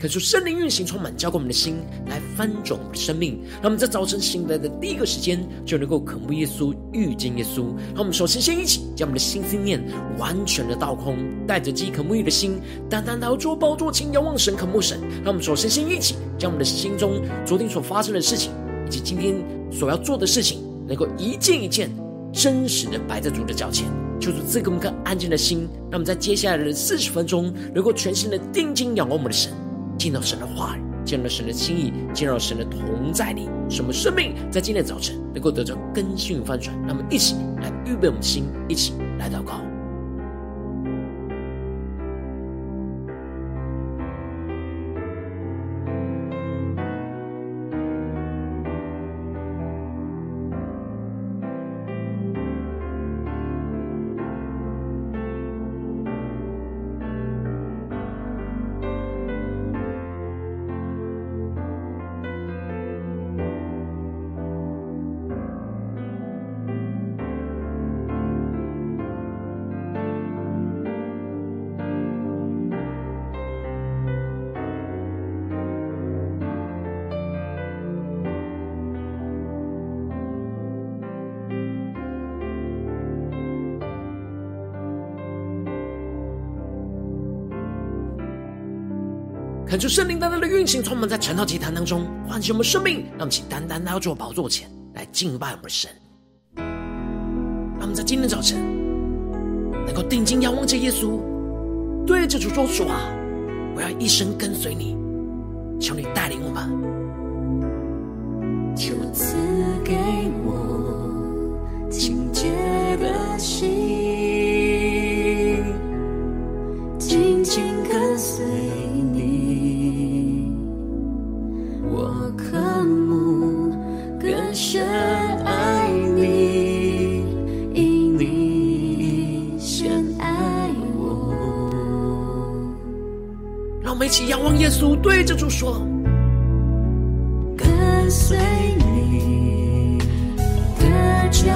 可是圣灵运行充满，浇灌我们的心，来翻转我们的生命。让我们在早晨醒来的第一个时间，就能够渴慕耶稣、遇见耶稣。让我们首先先一起将我们的心思念完全的倒空，带着饥渴沐浴的心，单单来到主宝座前，仰望神、渴慕神。让我们首先先一起将我们的心中昨天所发生的事情，以及今天所要做的事情，能够一件一件真实的摆在主的脚前，求主赐给我们一颗安静的心。让我们在接下来的四十分钟，能够全心的定睛仰望我们的神。见到神的话语，见到神的心意，见到神的同在里，什么生命在今天早晨能够得到更新翻转？那么一起来预备我们的心，一起来祷告。恳求圣灵单单的运行，充满在晨祷祭坛当中，唤醒我们生命，让我们请单单来到主宝座前来敬拜我们神。让我们在今天早晨能够定睛仰望着耶稣，对着主说主啊，我要一生跟随你，求你带领我们，求赐给我清洁的心，让我们一起仰望耶稣，对着主说：跟随你的脚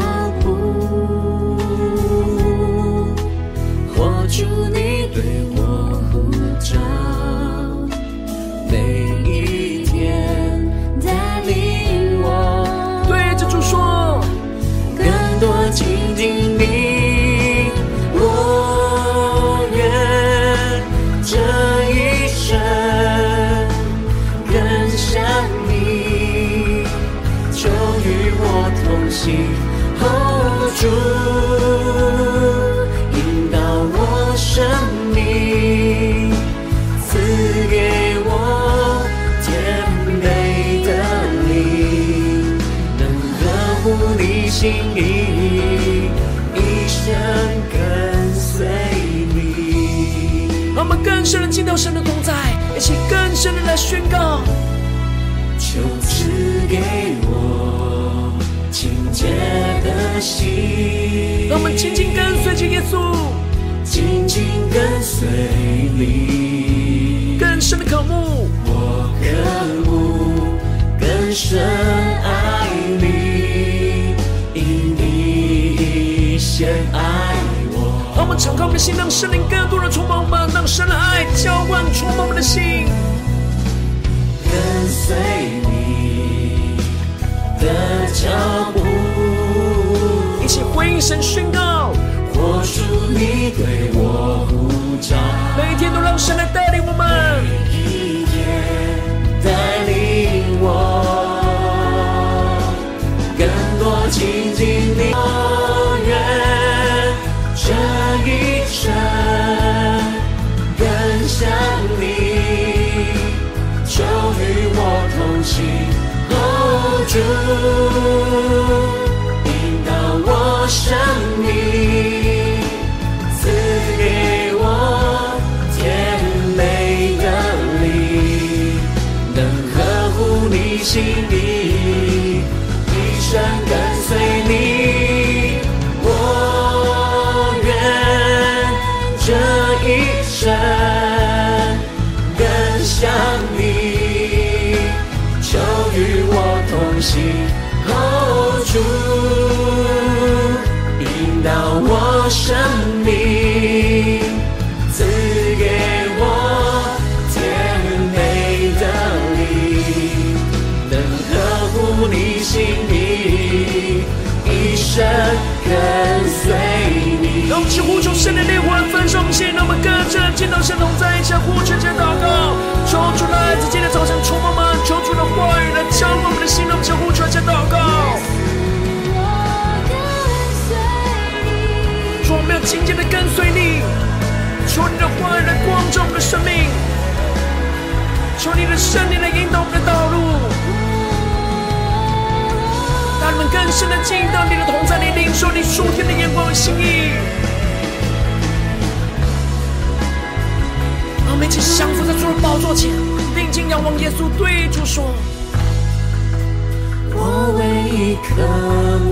深的进到神的同在，一起更深的来宣告。求赐给我清洁的心，让我们紧紧跟随着耶稣，紧紧跟随你，更深的渴慕，我渴慕更深爱你，因你先爱。让我们敞开我们的心，让圣灵更多的充满我们，让神的爱浇灌充满我们的心。跟随你的脚步，一起回应神宣告，活出你对我呼召，每一天都让神来带领我们，每一天带领我更多亲近你。这一生更像你，就与我同行，Hold 住，引导我生命，赐给我甜美的灵，能呵护你心意，在一起呼求、祷告，求主来在今天早晨充满们，求主的话语来浇灌我们的心，让我们只呼求、祷告。主，我们要紧紧的跟随你，求你的话语来光照我们的生命，求你的圣灵来引导我们的道路。让我们更深的进到你的同在里，领受你属天的眼光和心意。们一起降服在主的宝座前，定睛仰望耶稣，对主说：“我唯一渴慕，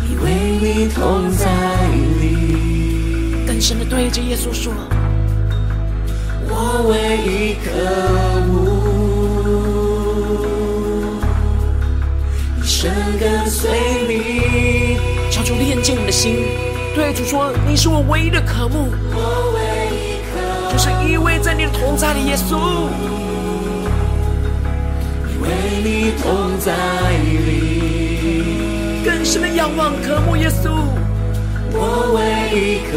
你为你同在里。”更深的对着耶稣说：“我唯一渴慕。”深跟随你，求主炼净我们的心。对主说：“你是我唯一的渴慕，我唯一渴慕，就是依偎在你的同在里，耶稣。依偎你同在里，更深的仰望渴慕耶稣。我唯一渴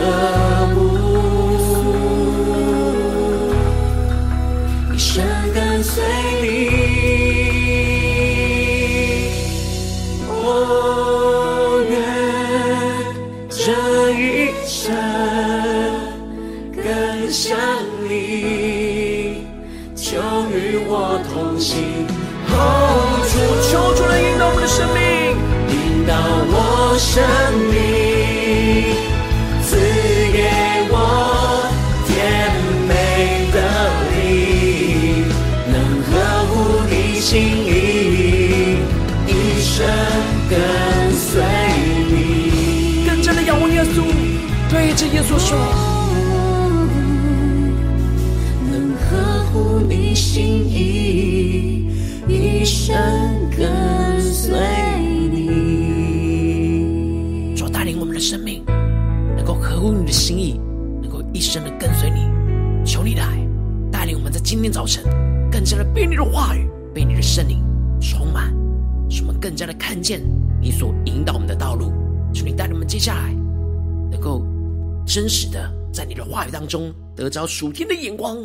得着属天的眼光、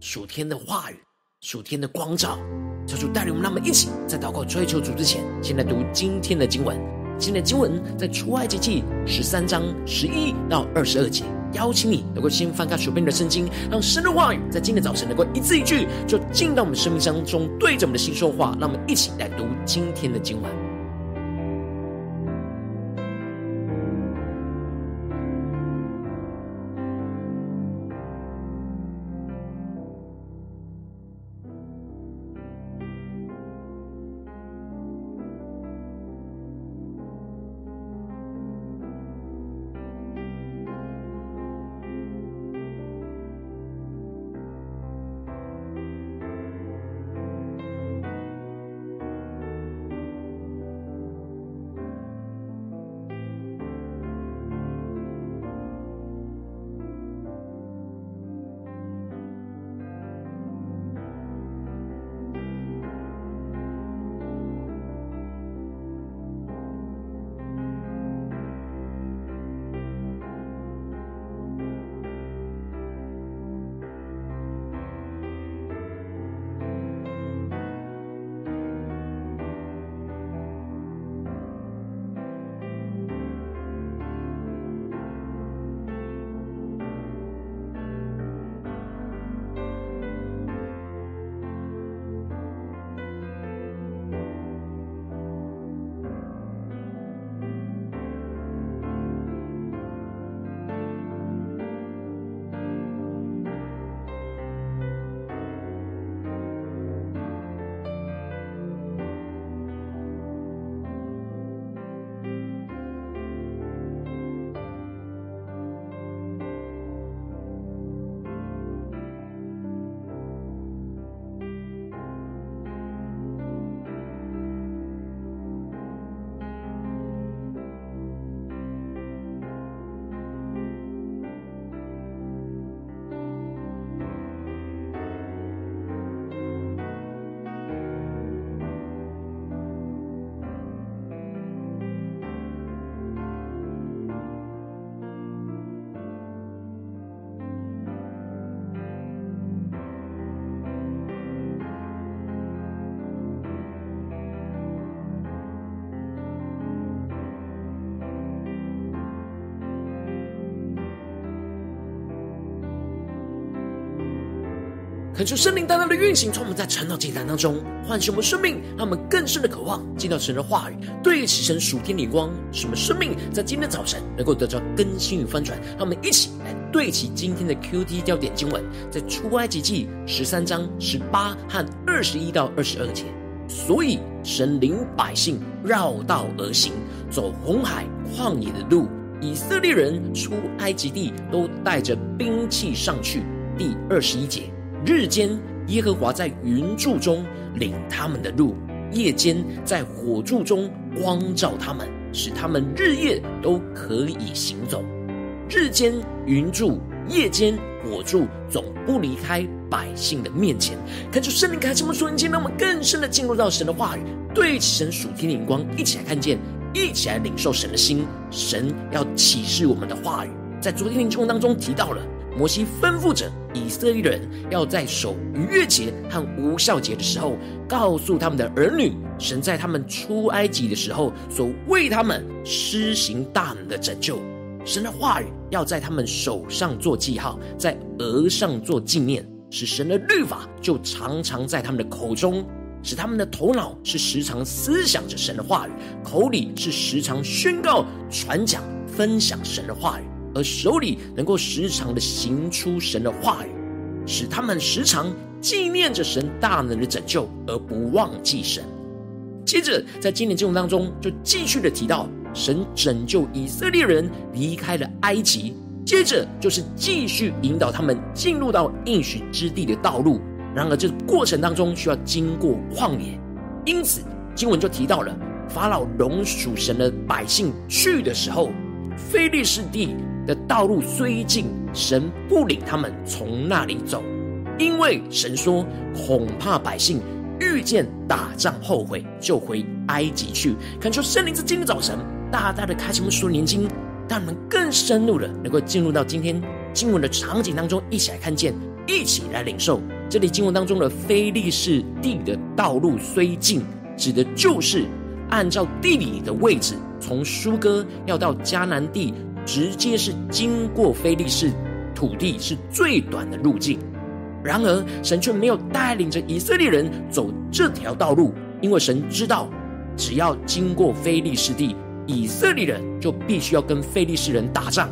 属天的话语、属天的光照。求主带领我们，让我们一起在祷告追求主之前，先来读今天的经文。今天的经文在出埃及记十三章十一到二十二节。邀请你能够先翻开手边的圣经，让神的话语在今天早晨能够一字一句，就进到我们生命当中，对着我们的心说话。让我们一起来读今天的经文。恳求圣灵大大的运行，从我们在晨祷祭坛当中唤醒我们生命，让我们更深的渴望见到神的话语，对齐神属天的光，使我们生命在今天早晨能够得到更新与翻转。让我们一起来对齐今天的 QT 焦点经文，在出埃及记十三章十八和二十一到二十二节。所以神领百姓绕道而行，走红海旷野的路。以色列人出埃及地都带着兵器上去。第二十一节，日间耶和华在云柱中领他们的路，夜间在火柱中光照他们，使他们日夜都可以行走。日间云柱，夜间火柱，总不离开百姓的面前。看出圣灵开启我们属灵眼睛，让我们更深的进入到神的话语，对齐神属天的眼光，一起来看见。一起来领受神的心，神要启示我们的话语。在昨天的经文当中提到了，摩西吩咐着以色列人要在守逾越节和无酵节的时候，告诉他们的儿女，神在他们出埃及的时候所为他们施行大能的拯救。神的话语要在他们手上做记号，在额上做纪念，使神的律法就常常在他们的口中。使他们的头脑是时常思想着神的话语，口里是时常宣告、传讲、分享神的话语，而手里能够时常的行出神的话语，使他们时常纪念着神大能的拯救，而不忘记神。接着，在今年经文当中，就继续的提到神拯救以色列人离开了埃及，接着就是继续引导他们进入到应许之地的道路。然而，这过程当中需要经过旷野，因此经文就提到了法老容属神的百姓去的时候，非利士地的道路虽近，神不领他们从那里走，因为神说恐怕百姓遇见打仗后悔，就回埃及去。恳求圣灵在今天早晨大大的开启我们属灵眼睛，让我们更深入的能够进入到今天经文的场景当中，一起来看见，一起来领受。这里经文当中的非利士地的道路虽近，指的就是按照地理的位置，从苏哥要到迦南地，直接是经过非利士土地是最短的路径。然而，神却没有带领着以色列人走这条道路，因为神知道，只要经过非利士地，以色列人就必须要跟非利士人打仗。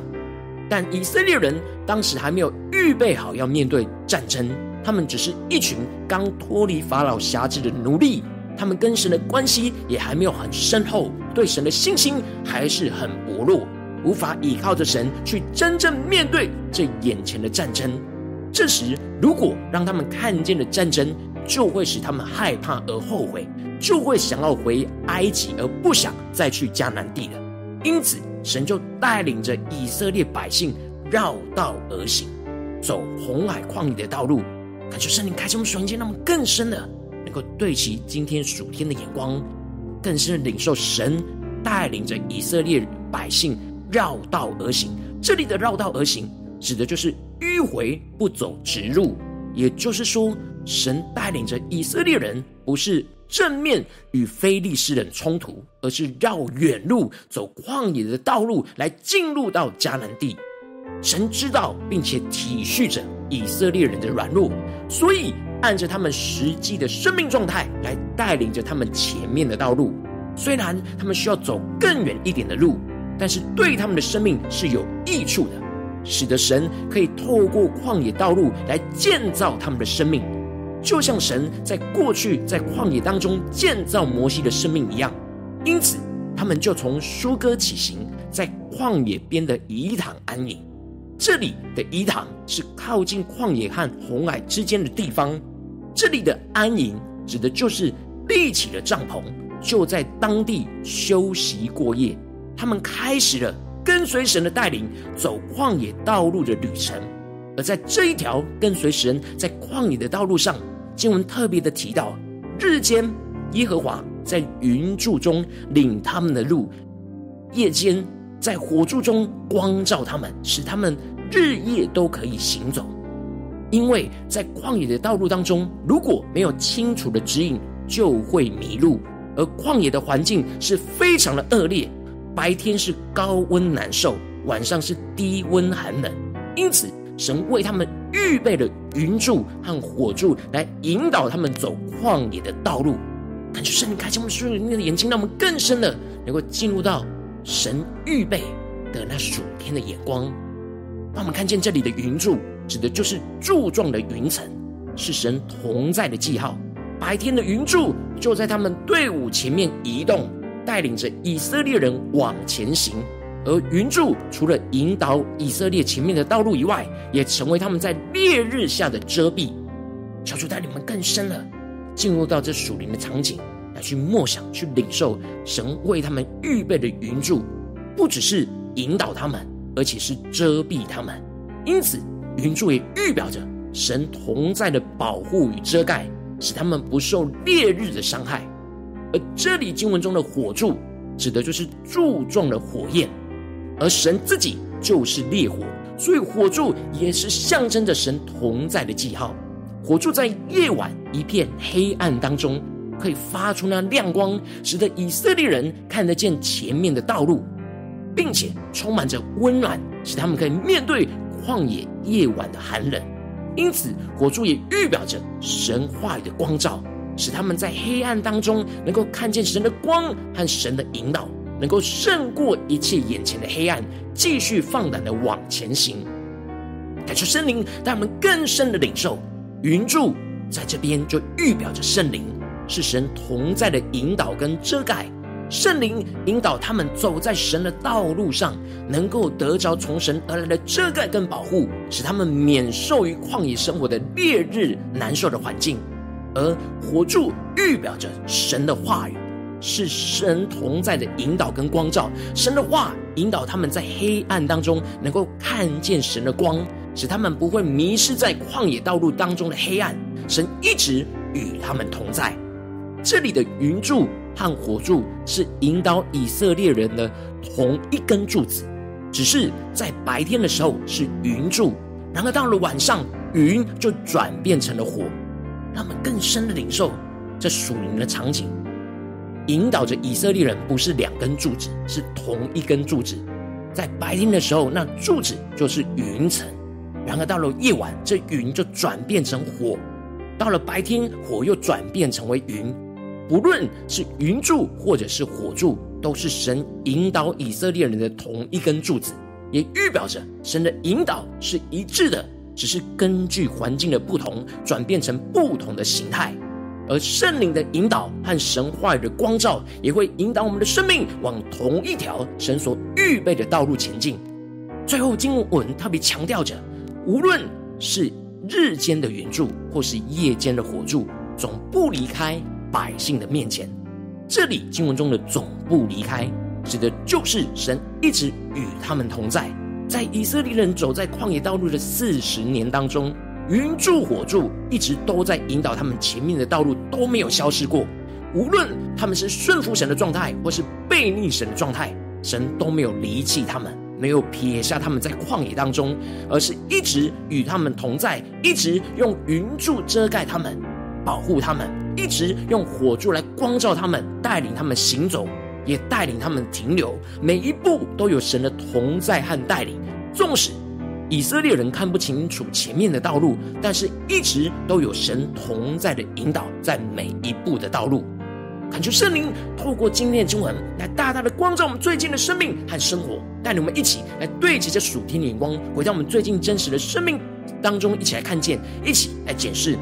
但以色列人当时还没有预备好要面对战争。他们只是一群刚脱离法老辖制的奴隶，他们跟神的关系也还没有很深厚，对神的信心还是很薄弱，无法依靠着神去真正面对这眼前的战争。这时，如果让他们看见了战争，就会使他们害怕而后悔，就会想要回埃及，而不想再去迦南地了。因此，神就带领着以色列百姓绕道而行，走红海旷野的道路。感谢圣灵开启我们属灵眼睛，让我们更深的能够对齐今天属天的眼光，更深的领受神带领着以色列百姓绕道而行。这里的绕道而行，指的就是迂回不走直路，也就是说，神带领着以色列人不是正面与非利士人冲突，而是绕远路走旷野的道路来进入到迦南地。神知道并且体恤着以色列人的软弱，所以按着他们实际的生命状态来带领着他们前面的道路。虽然他们需要走更远一点的路，但是对他们的生命是有益处的，使得神可以透过旷野道路来建造他们的生命，就像神在过去在旷野当中建造摩西的生命一样。因此，他们就从疏割起行，在旷野边的以坦安营。这里的以坦是靠近旷野和红海之间的地方。这里的安营指的就是立起了帐篷，就在当地休息过夜。他们开始了跟随神的带领，走旷野道路的旅程。而在这一条跟随神在旷野的道路上，经文特别的提到，日间耶和华在云柱中领他们的路，夜间。在火柱中光照他们，使他们日夜都可以行走。因为在旷野的道路当中，如果没有清楚的指引，就会迷路。而旷野的环境是非常的恶劣，白天是高温难受，晚上是低温寒冷。因此，神为他们预备了云柱和火柱来引导他们走旷野的道路。感觉圣灵开启我们属灵的眼睛，让我们更深的能够进入到神预备的那属天的眼光，让我们看见这里的云柱指的就是柱状的云层，是神同在的记号。白天的云柱就在他们队伍前面移动，带领着以色列人往前行。而云柱除了引导以色列前面的道路以外，也成为他们在烈日下的遮蔽。求主带领我们更深了，进入到这属灵的场景，来去默想、去领受神为他们预备的云柱，不只是引导他们，而且是遮蔽他们。因此，云柱也预表着神同在的保护与遮盖，使他们不受烈日的伤害。而这里经文中的火柱，指的就是柱状的火焰。而神自己就是烈火，所以火柱也是象征着神同在的记号。火柱在夜晚一片黑暗当中，可以发出那亮光，使得以色列人看得见前面的道路，并且充满着温暖，使他们可以面对旷野夜晚的寒冷。因此，火柱也预表着神话语的光照，使他们在黑暗当中能够看见神的光和神的引导。能够胜过一切眼前的黑暗，继续放胆的往前行。感谢圣灵，带我们更深的领受云柱在这边就预表着圣灵是神同在的引导跟遮盖。圣灵引导他们走在神的道路上，能够得着从神而来的遮盖跟保护，使他们免受于旷野生活的烈日难受的环境。而火柱预表着神的话语。是神同在的引导跟光照，神的话引导他们在黑暗当中能够看见神的光，使他们不会迷失在旷野道路当中的黑暗。神一直与他们同在。这里的云柱和火柱是引导以色列人的同一根柱子，只是在白天的时候是云柱，然而到了晚上，云就转变成了火，他们更深的领受这属灵的场景。引导着以色列人不是两根柱子，是同一根柱子。在白天的时候，那柱子就是云层；然而到了夜晚，这云就转变成火；到了白天，火又转变成为云。不论是云柱或者是火柱，都是神引导以色列人的同一根柱子，也预表着神的引导是一致的，只是根据环境的不同，转变成不同的形态。而圣灵的引导和神话语的光照，也会引导我们的生命往同一条神所预备的道路前进。最后，经文特别强调着，无论是日间的云柱，或是夜间的火柱，总不离开百姓的面前。这里经文中的“总不离开”，指的就是神一直与他们同在，在以色列人走在旷野道路的四十年当中。云柱火柱一直都在引导他们前面的道路，都没有消失过。无论他们是顺服神的状态，或是背逆神的状态，神都没有离弃他们，没有撇下他们在旷野当中，而是一直与他们同在，一直用云柱遮盖他们，保护他们，一直用火柱来光照他们，带领他们行走，也带领他们停留。每一步都有神的同在和带领，纵使。以色列人看不清楚前面的道路，但是一直都有神同在的引导，在每一步的道路。恳求圣灵透过今天的经文，来大大的光照我们最近的生命和生活，带领我们一起来对齐这属天的眼光，回到我们最近真实的生命当中，一起来看见，一起来检视。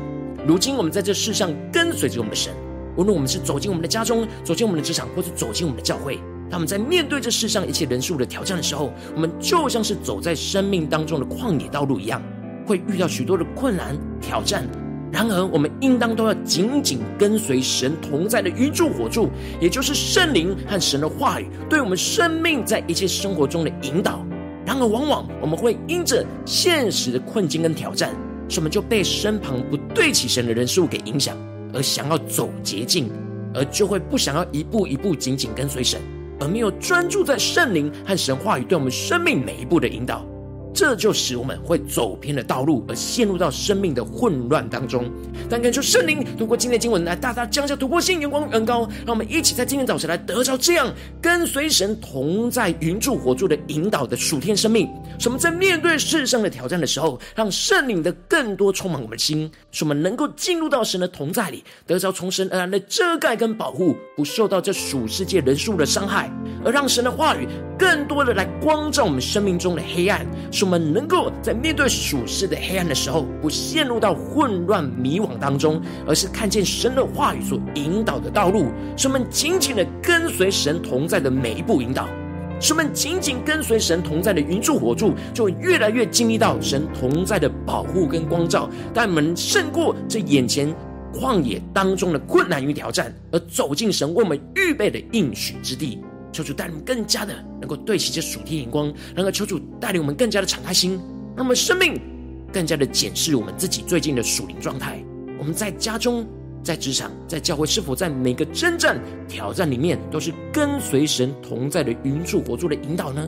如今我们在这世上跟随着我们的神，无论我们是走进我们的家中，走进我们的职场，或是走进我们的教会。他们在面对这世上一切人数的挑战的时候，我们就像是走在生命当中的旷野道路一样，会遇到许多的困难挑战。然而，我们应当都要紧紧跟随神同在的云柱火柱，也就是圣灵和神的话语，对我们生命在一切生活中的引导。然而，往往我们会因着现实的困境跟挑战，使我们就被身旁不对起神的人事物给影响，而想要走捷径，而就会不想要一步一步紧紧跟随神。而没有专注在圣灵和神话语对我们生命每一步的引导，这就使我们会走偏了道路，而陷入到生命的混乱当中。但感谢圣灵通过今天的经文来大大降下突破性眼光与恩膏，让我们一起在今天早晨来得着这样跟随神同在云柱火柱的引导的属天生命。使我们在面对世上的挑战的时候，让圣灵的更多充满我们的心，使我们能够进入到神的同在里，得着从神而来的遮盖跟保护，不受到这属世界人数的伤害，而让神的话语更多的来光照我们生命中的黑暗，使我们能够在面对属世的黑暗的时候，不陷入到混乱迷惘当中，而是看见神的话语所引导的道路，使我们紧紧的跟随神同在的每一步引导。使我们紧紧跟随神同在的云柱火柱，就会越来越经历到神同在的保护跟光照，带我们胜过这眼前旷野当中的困难与挑战，而走进神为我们预备的应许之地。求主带领我们更加的能够对齐这属天眼光，能够求主带领我们更加的敞开心，让我们生命更加的检视我们自己最近的属灵状态。我们在家中。在职场，在教会，是否在每个征战挑战里面，都是跟随神同在的云柱火柱的引导呢？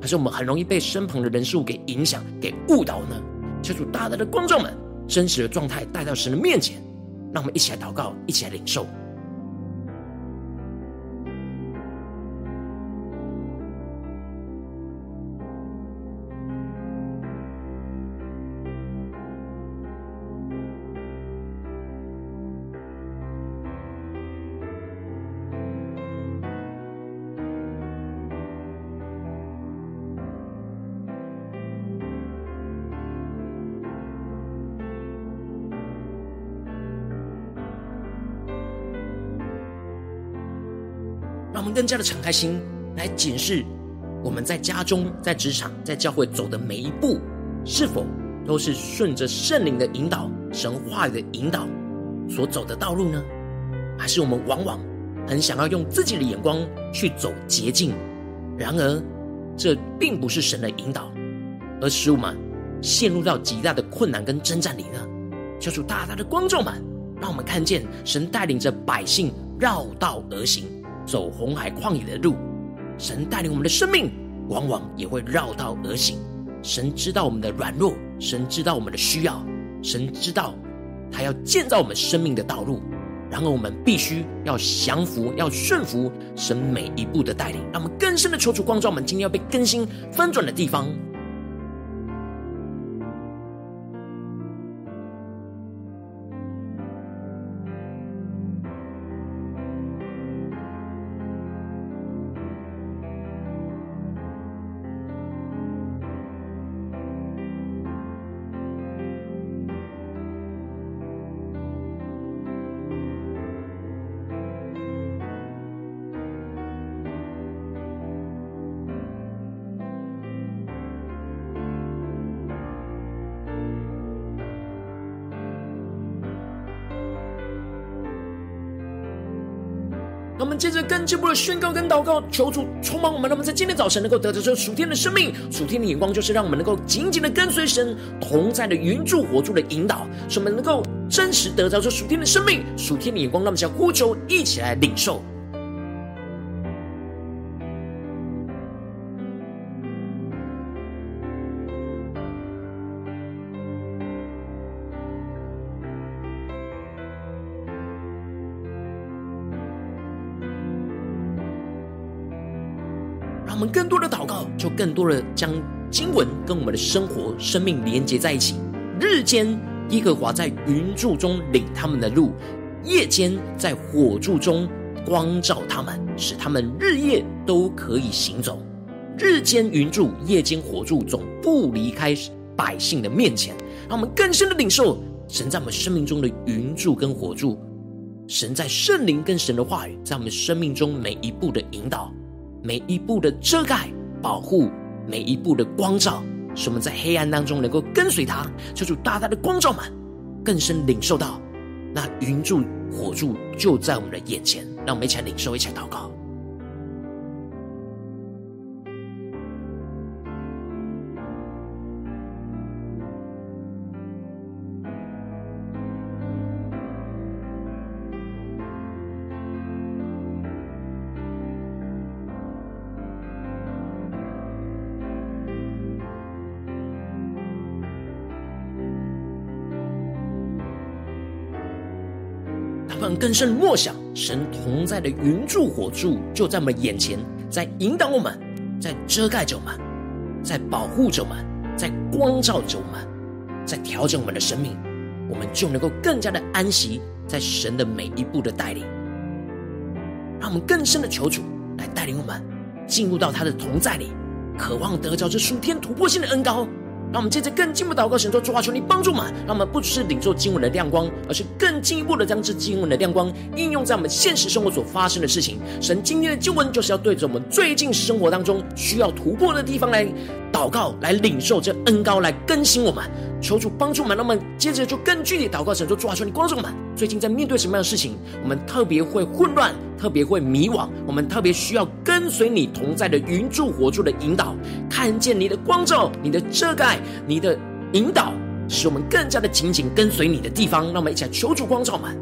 还是我们很容易被身旁的人事物给影响、给误导呢？求主大大的光照们，真实的状态带到神的面前，让我们一起来祷告，一起来领受。更加的敞开心来检视我们在家中、在职场、在教会走的每一步，是否都是顺着圣灵的引导、神话的引导所走的道路呢？还是我们往往很想要用自己的眼光去走捷径，然而这并不是神的引导，而使我们陷入到极大的困难跟征战里呢？求主大大的光照们，让我们看见神带领着百姓绕道而行。走红海旷野的路，神带领我们的生命，往往也会绕道而行。神知道我们的软弱，神知道我们的需要，神知道他要建造我们生命的道路。然而，我们必须要降服，要顺服神每一步的带领。让我们更深的求主光照我们，今天要被更新翻转的地方。我们接着跟进一步的宣告跟祷告，求主充满我们，让我们在今天早晨能够得着这属天的生命。属天的眼光就是让我们能够紧紧的跟随神同在的云柱火柱的引导，使我们能够真实得着这属天的生命。属天的眼光，让我们呼求一起来领受。我们更多的祷告，就更多的将经文跟我们的生活、生命连接在一起。日间，耶和华在云柱中领他们的路；夜间，在火柱中光照他们，使他们日夜都可以行走。日间云柱，夜间火柱，总不离开百姓的面前。让我们更深的领受神在我们生命中的云柱跟火柱，神在圣灵跟神的话语，在我们生命中每一步的引导。每一步的遮盖、保护，每一步的光照，使我们在黑暗当中能够跟随他，求主大大的光照们，更深领受到那云柱、火柱就在我们的眼前，让我们一起来领受，一起来祷告。更深默想神同在的云柱火柱就在我们眼前，在引导我们，在遮盖着我们，在保护着我们，在光照着我们，在调整我们的生命，我们就能够更加的安息在神的每一步的带领。让我们更深的求主来带领我们进入到他的同在里，渴望得着这数天突破性的恩膏。让我们接着更进一步祷告，神说：主啊，求你帮助我们，让我们不只是领受经文的亮光，而是更进一步的将这经文的亮光应用在我们现实生活所发生的事情。神今天的经文就是要对着我们最近生活当中需要突破的地方来祷告，来领受这恩膏，来更新我们。求主帮助我们，那么接着就更具体祷告，神说：主啊，求你光照我们，最近在面对什么样的事情，我们特别会混乱。特别会迷惘，我们特别需要跟随你同在的云柱火柱的引导，看见你的光照、你的遮盖、你的引导，使我们更加的紧紧跟随你的地方。让我们一起来求主光照我们。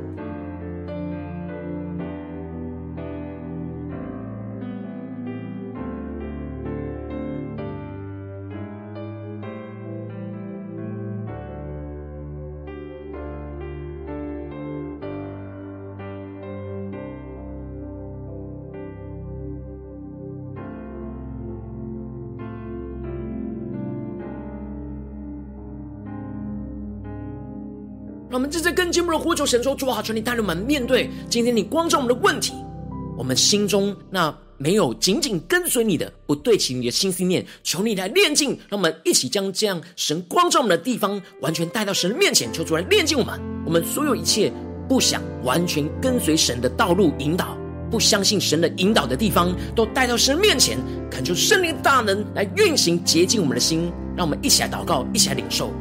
正在跟进一步的呼求神说：主啊，求你带领我们面对今天你光照我们的问题，我们心中那没有紧紧跟随你的、不对齐你的心思念，求你来炼净。让我们一起将这样神光照我们的地方，完全带到神的面前，求主来炼净我们。我们所有一切不想完全跟随神的道路引导，不相信神的引导的地方，都带到神的面前，恳求圣灵大能来运行洁净我们的心。让我们一起来祷告，一起来领受。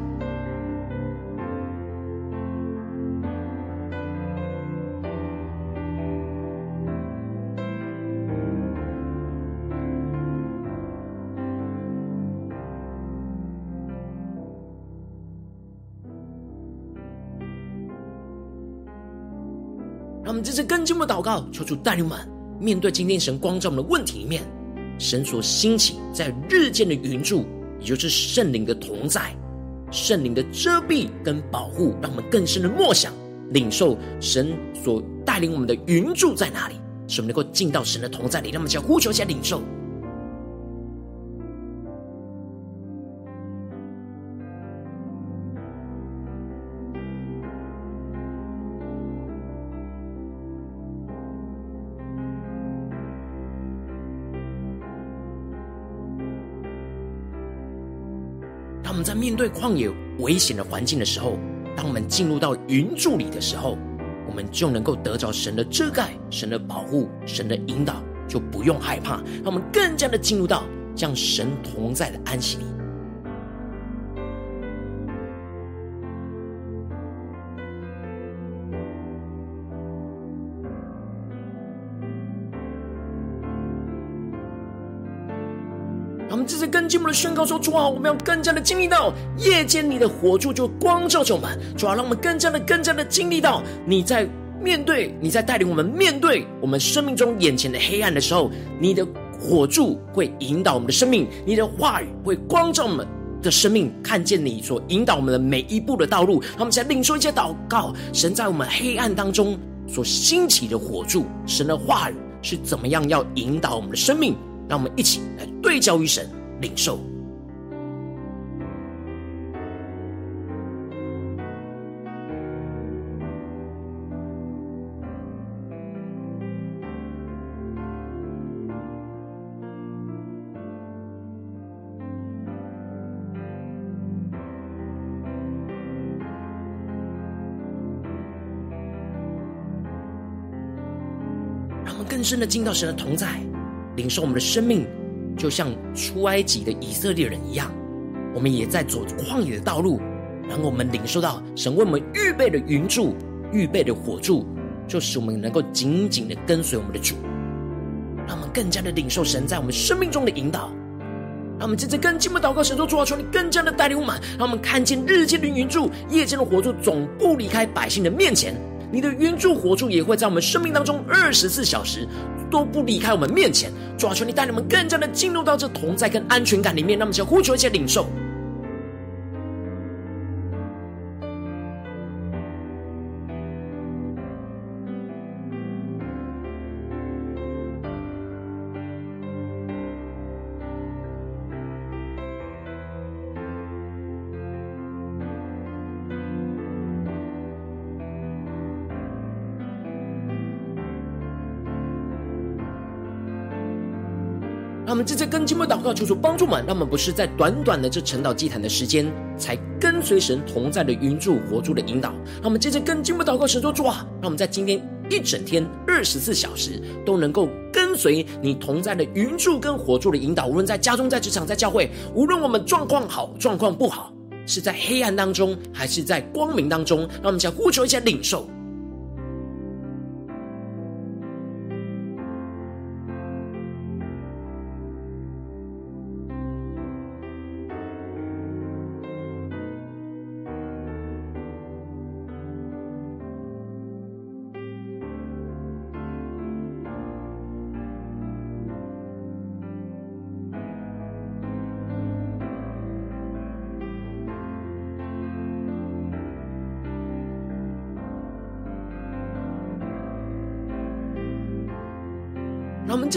我们这次更进的祷告，求主带领我们面对今天神光照我们的问题里面，神所兴起在日间的云柱，也就是圣灵的同在、圣灵的遮蔽跟保护，让我们更深的默想、领受神所带领我们的云柱在哪里，使我们能够进到神的同在里。让我们将呼求一下领受。面对旷野危险的环境的时候，当我们进入到云柱里的时候，我们就能够得着神的遮盖、神的保护、神的引导，就不用害怕。让我们更加的进入到将神同在的安息里。进一步的宣告说：主啊，我们要更加的经历到夜间你的火柱就光照着我们。主啊，让我们更加的、更加的经历到你在面对、你在带领我们面对我们生命中眼前的黑暗的时候，你的火柱会引导我们的生命，你的话语会光照我们的生命，看见你所引导我们的每一步的道路。让我们在领受一些祷告，神在我们黑暗当中所兴起的火柱，神的话语是怎么样要引导我们的生命。让我们一起来对焦于神，领受。让我们更深的进到神的同在。领受我们的生命，就像出埃及的以色列人一样，我们也在走旷野的道路。然后我们领受到神为我们预备的云柱、预备的火柱，就使我们能够紧紧的跟随我们的主，让我们更加的领受神在我们生命中的引导。让我们接着更进一步祷告，神说：主啊，求你更加的带领我们，让我们看见日间的云柱、夜间的火柱总不离开百姓的面前。你的云柱、火柱也会在我们生命当中二十四小时都不离开我们面前。主啊，求你带领我们更加的进入到这同在跟安全感里面。那么，就呼求一些领受。我们这次跟进步祷告，求主帮助们，让我们不是在短短的这晨祷祭坛的时间，才跟随神同在的云柱活柱的引导。让我们这次跟进步祷告，神说主啊，让我们在今天一整天二十四小时都能够跟随你同在的云柱跟火柱的引导。无论在家中、在职场、在教会，无论我们状况好、状况不好，是在黑暗当中，还是在光明当中，让我们想呼求一下领受。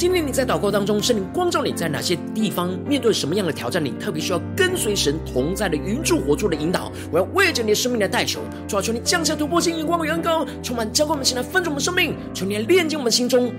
今天你在祷告当中，圣灵光照你在哪些地方面对什么样的挑战，你特别需要跟随神同在的云柱火柱的引导，我要为着你的生命来代求，主啊，求你降下突破性眼光与恩膏，充满浇灌我们现在分盛我们生命，求你来炼净我们心中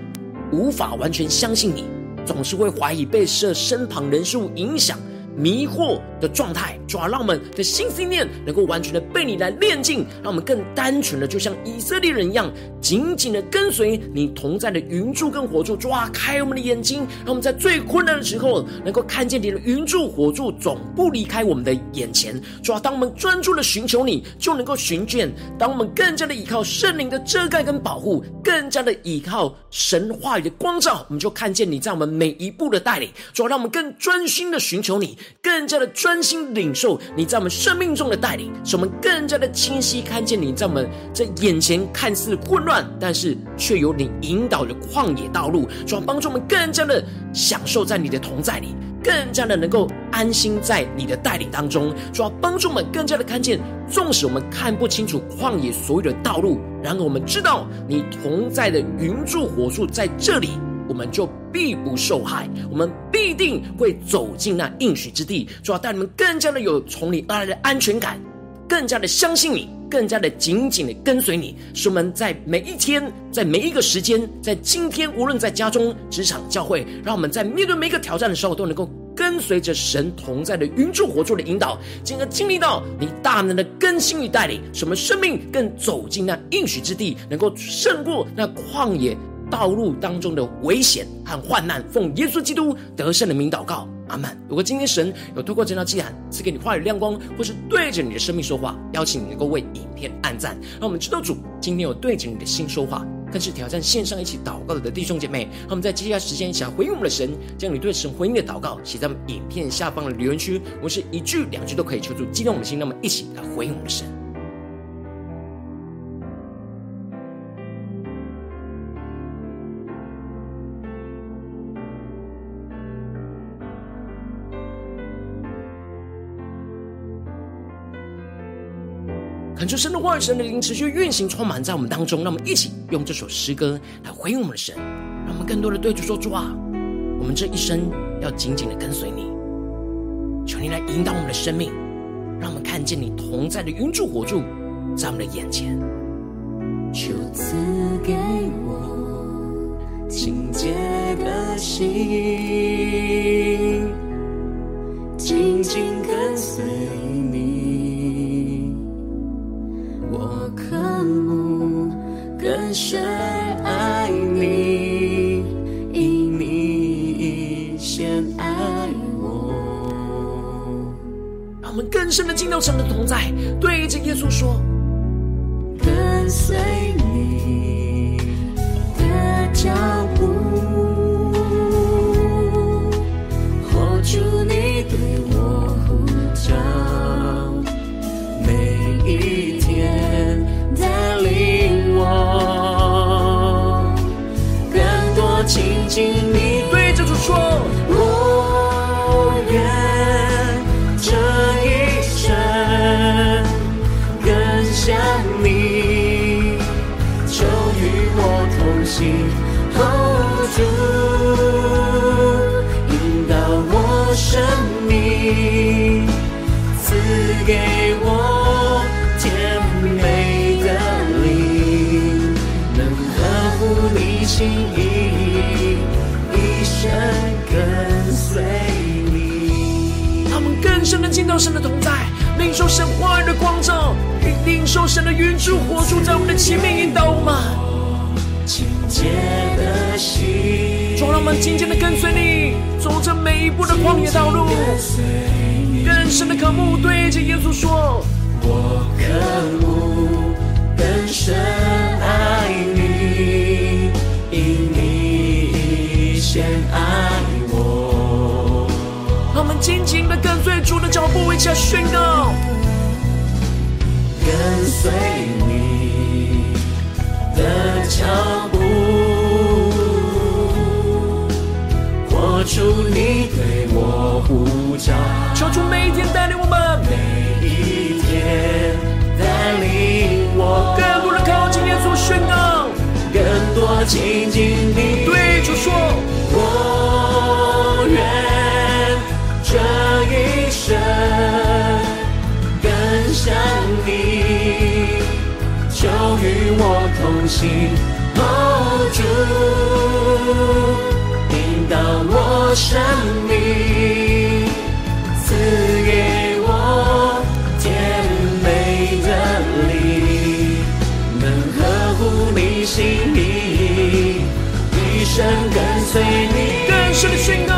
无法完全相信你，总是会怀疑被设身旁人数影响。迷惑的状态，主啊，让我们的心思念能够完全的被你来炼净，让我们更单纯的，就像以色列人一样，紧紧的跟随你同在的云柱跟火柱。抓，开我们的眼睛，让我们在最困难的时候，能够看见你的云柱火柱总不离开我们的眼前。主啊，当我们专注的寻求你，就能够寻见；当我们更加的依靠圣灵的遮盖跟保护，更加的依靠神话语的光照，我们就看见你在我们每一步的带领。主啊，让我们更专心的寻求你。更加的专真心领受你在我们生命中的带领，使我们更加的清晰看见你在我们这眼前看似混乱，但是却有你引导的旷野道路，主要帮助我们更加的享受在你的同在里，更加的能够安心在你的带领当中，主要帮助我们更加的看见，纵使我们看不清楚旷野所有的道路，然而我们知道你同在的云柱火柱在这里。我们就必不受害，我们必定会走进那应许之地。主要带你们更加的有从你而来的安全感，更加的相信你，更加的紧紧的跟随你。使我们在每一天，在每一个时间，在今天，无论在家中、职场、教会，让我们在面对每一个挑战的时候，都能够跟随着神同在的云柱火柱的引导，进而经历到你大能的更新与带领，使我们生命更走进那应许之地，能够胜过那旷野。道路当中的危险和患难，奉耶稣基督得胜的名祷告，阿门。如果今天神有透过这条祭坛赐给你话语亮光，或是对着你的生命说话，邀请你能够为影片按赞，让我们知道主今天有对着你的心说话，更是挑战线上一起祷告的弟兄姐妹。让我们在接下来时间一起来回应我们的神，将你对神回应的祷告写在我们影片下方的留言区，我是一句两句都可以求助激动我们的心，那么一起来回应我们的神。恳求神的话语、神的灵持续运行，充满在我们当中。让我们一起用这首诗歌来回应我们的神，让我们更多的对主说：主啊，我们这一生要紧紧的跟随你，求你来引导我们的生命，让我们看见你同在的云柱火柱在我们的眼前。求赐给我清洁的心，紧紧跟随更深爱你，因你先爱我。让我们更深的进到神的同在，对着耶稣说：跟随的云柱火柱在我们的前面引导我们。清洁的心，主，让我们紧紧的跟随你，走着每一步的旷野道路。更深的渴慕，对着耶稣说：我渴慕更深爱你，因你先爱我。让我们紧紧的跟随主的脚步，一起来宣告。跟随你的脚步，活出你对我呼召，求主每一天带领我们，每一天带领我。更多的靠近耶稣，宣告，更多亲近你。我同行，Hold 住，引导我生命，赐给我甜美的灵，能呵护你心意，一生跟随你。更深的宣告，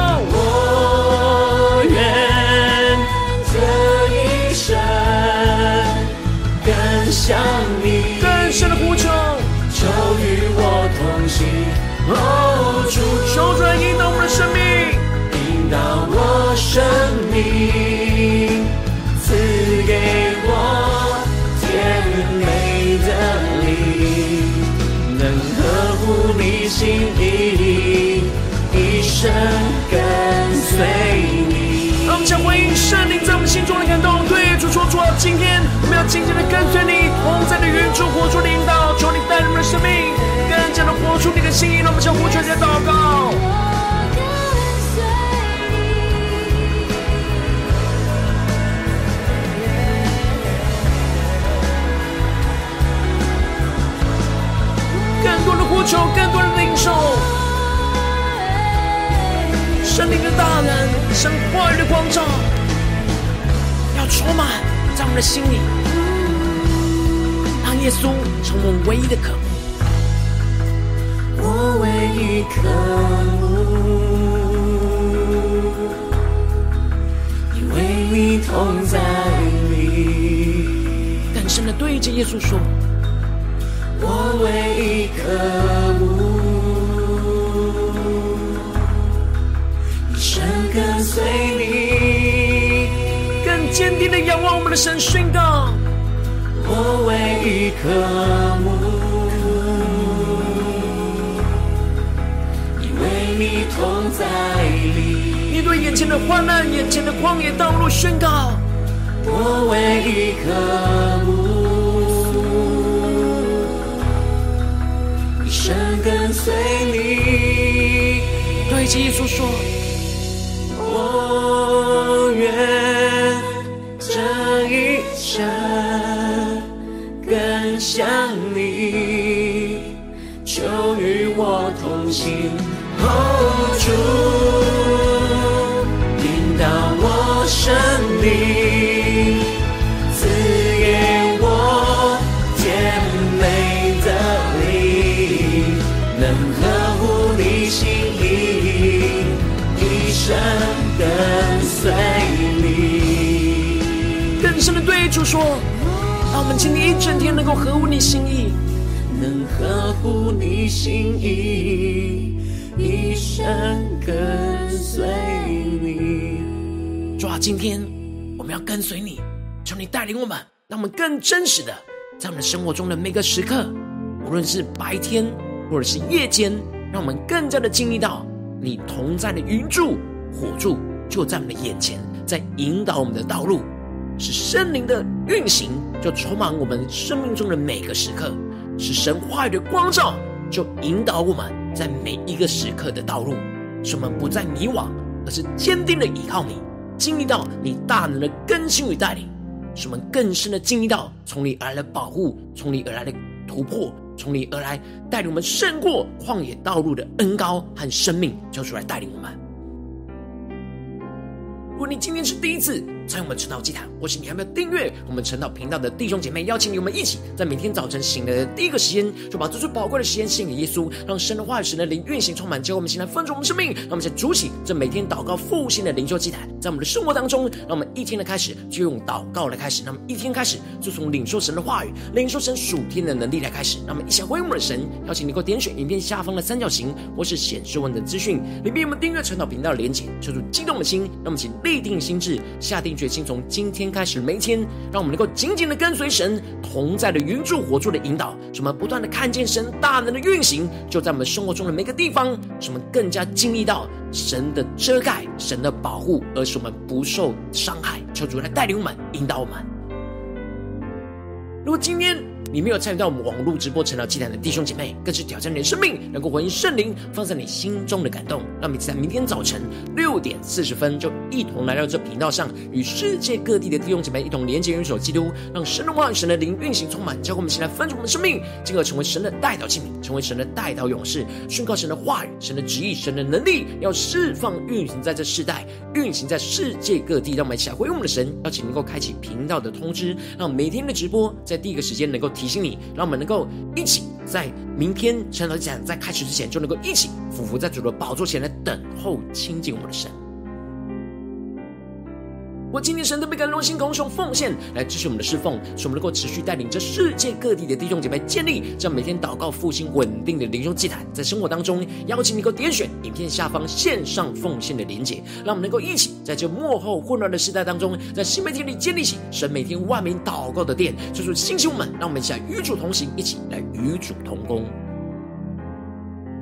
生跟随你。让我们将回应圣灵在我们心中的感动，对主说：主啊，今天我们要紧紧的跟随你，同在的云柱火柱的引导，求你带领我们的生命，更加的活出你的心意。让我们将呼求来祷告。更多的呼求，更神话语的光照，要充满在我们的心里，让耶稣成为唯一的渴慕。我唯一渴慕，因为你同在里。更深的对着耶稣说。我唯一渴慕，随你，更坚定的仰望我们的神，宣告。我唯一渴慕，因为你同在里。你对眼前的患难、眼前的旷野道路宣告。我唯一渴慕。生跟随你，对着耶稣说：愿这一生更像你，就与我同行。主，引导我生命，们今天一整天能够合乎你心意，能合乎你心意，一生跟随你。主啊，今天我们要跟随你，求你带领我们，让我们更真实的在我们生活中的每个时刻，无论是白天或者是夜间，让我们更加的经历到你同在的云柱火柱就在我们的眼前，在引导我们的道路。是圣灵的运行，就充满我们生命中的每个时刻；是神话语的光照，就引导我们在每一个时刻的道路。使我们不再迷惘，而是坚定的依靠你，经历到你大能的更新与带领。使我们更深的经历到从你而来的保护，从你而来的突破，从你而来带领我们胜过旷野道路的恩膏和生命，就出来带领我们。如果你今天是第一次参与我们晨祷祭坛，或是你还没有订阅我们晨祷频道的弟兄姐妹，邀请你们一起在每天早晨醒来的第一个时间，就把最最宝贵的时间献给耶稣，让神的话语、神的灵运行充满，教我们现在丰盛我们生命。让我们先主起这每天祷告复兴的灵修祭坛，在我们的生活当中，让我们一天的开始就用祷告来开始，那么一天开始就从领受神的话语、领受神属天的能力来开始。那么一起回应我们的神，邀请你给我点选影片下方的三角形，或是显示文的资讯里面有我们订阅晨祷频道的连结，求主激动的心，让我们请立定心志，下定决心，从今天开始每一天，让我们能够紧紧的跟随神同在的云柱火柱的引导，使我们不断的看见神大能的运行，就在我们生活中的每个地方，使我们更加经历到神的遮盖、神的保护，而使我们不受伤害。求主来带领我们、引导我们。如果今天，你没有参与到我们网络直播晨祷祭坛的弟兄姐妹，更是挑战你的生命，能够回应圣灵放在你心中的感动。让我们在明天早晨六点四十分，就一同来到这频道上，与世界各地的弟兄姐妹一同连接、元首基督，让神的话语、神的灵运行充满，教会我们现在分盛我们的生命，进而成为神的代祷器皿，成为神的代祷勇士，宣告神的话语、神的旨意、神的能力，要释放运行在这世代，运行在世界各地。让我们一起来回应我们的神，邀请能够开启频道的通知，让每天的直播在第一个时间能够提提醒你，让我们能够一起在明天晨祷讲在开始之前，就能够一起俯伏在主的宝座前来等候亲近我们的神。我今天神特别感动心，空用奉献来支持我们的侍奉，使我们能够持续带领着世界各地的弟兄姐妹建立这样每天祷告复兴稳定的灵修祭坛，在生活当中邀请你能够点选影片下方线上奉献的连结，让我们能够一起在这幕后混乱的时代当中，在新媒体里建立起神每天万名祷告的殿，就是兴起我们，让我们一起来与主同行，一起来与主同工。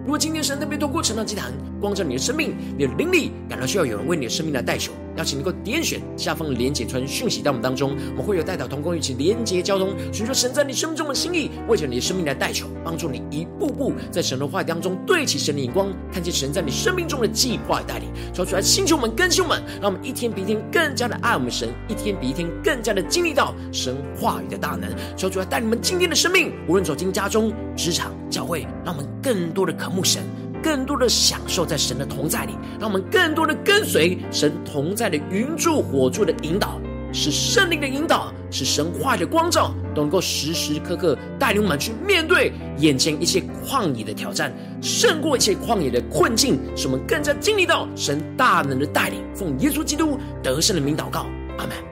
如果今天神特别透过晨祷祭坛光照你的生命，你的灵力感到需要有人为你的生命来代求，邀请你能够点选下方的连结传讯息到我们当中，我们会有代表同工一起连结交通，寻求神在你生命中的心意，为着你的生命来代求，帮助你一步步在神的话语当中对齐神的眼光，看见神在你生命中的计划与带领，说出来星球们、更新们，让我们一天比一天更加的爱我们神，一天比一天更加的经历到神话语的大能，说出来带你们今天的生命，无论走进家中、职场、教会，让我们更多的渴慕神，更多的享受在神的同在里，让我们更多的跟随神同在的云柱火柱的引导，是圣灵的引导，是神话的光照，都能够时时刻刻带领我们去面对眼前一切旷野的挑战，胜过一切旷野的困境，使我们更加经历到神大能的带领。奉耶稣基督得胜的名祷告，阿门。